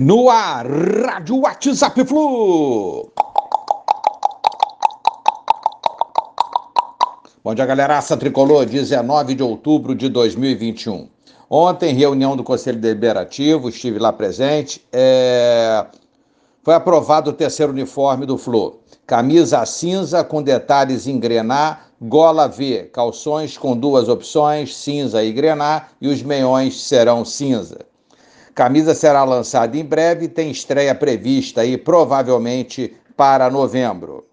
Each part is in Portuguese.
No ar, Rádio WhatsApp Flu. Bom dia, galeraça tricolor, 19 de outubro de 2021. Ontem, reunião do Conselho Deliberativo, estive lá presente. É... Foi aprovado o terceiro uniforme do Flu. Camisa cinza com detalhes em grená, gola V, calções com duas opções, cinza e grená, e os meiões serão cinza. Camisa será lançada em breve e tem estreia prevista aí provavelmente para novembro.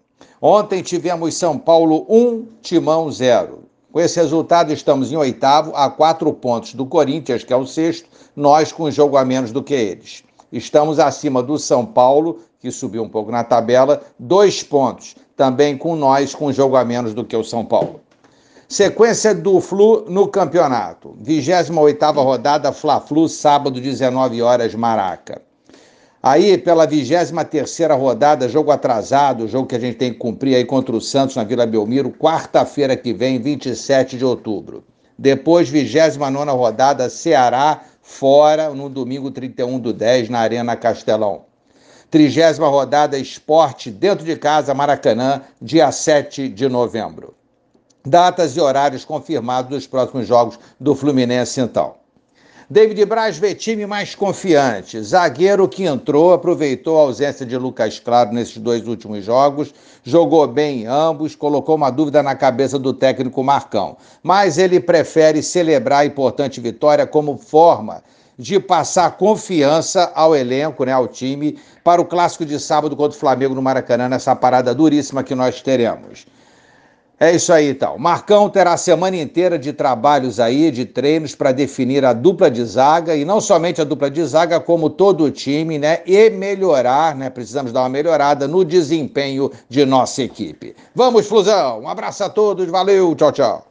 Ontem tivemos São Paulo 1, Timão 0. Com esse resultado, estamos em oitavo, a quatro pontos do Corinthians, que é o sexto, nós com jogo a menos do que eles. Estamos acima do São Paulo, que subiu um pouco na tabela, dois pontos, também com nós com jogo a menos do que o São Paulo. Sequência do Flu no campeonato. 28ª rodada, Fla-Flu, sábado, 19 horas, Maraca. Aí, pela 23ª rodada, jogo atrasado, jogo que a gente tem que cumprir aí contra o Santos na Vila Belmiro, quarta-feira que vem, 27 de outubro. Depois, 29ª rodada, Ceará, fora, no domingo 31 do 10, na Arena Castelão. Trigésima rodada, Esporte, dentro de casa, Maracanã, dia 7 de novembro datas e horários confirmados dos próximos jogos do Fluminense, então. David Braz vê time mais confiante. Zagueiro que entrou, aproveitou a ausência de Lucas Claro nesses dois últimos jogos, jogou bem em ambos, colocou uma dúvida na cabeça do técnico Marcão. Mas ele prefere celebrar a importante vitória como forma de passar confiança ao elenco, né, ao time, para o clássico de sábado contra o Flamengo no Maracanã, nessa parada duríssima que nós teremos. É isso aí, então. Marcão terá a semana inteira de trabalhos aí, de treinos para definir a dupla de zaga e não somente a dupla de zaga, como todo o time, né? E melhorar, né? Precisamos dar uma melhorada no desempenho de nossa equipe. Vamos, Flusão. Um abraço a todos. Valeu. Tchau, tchau.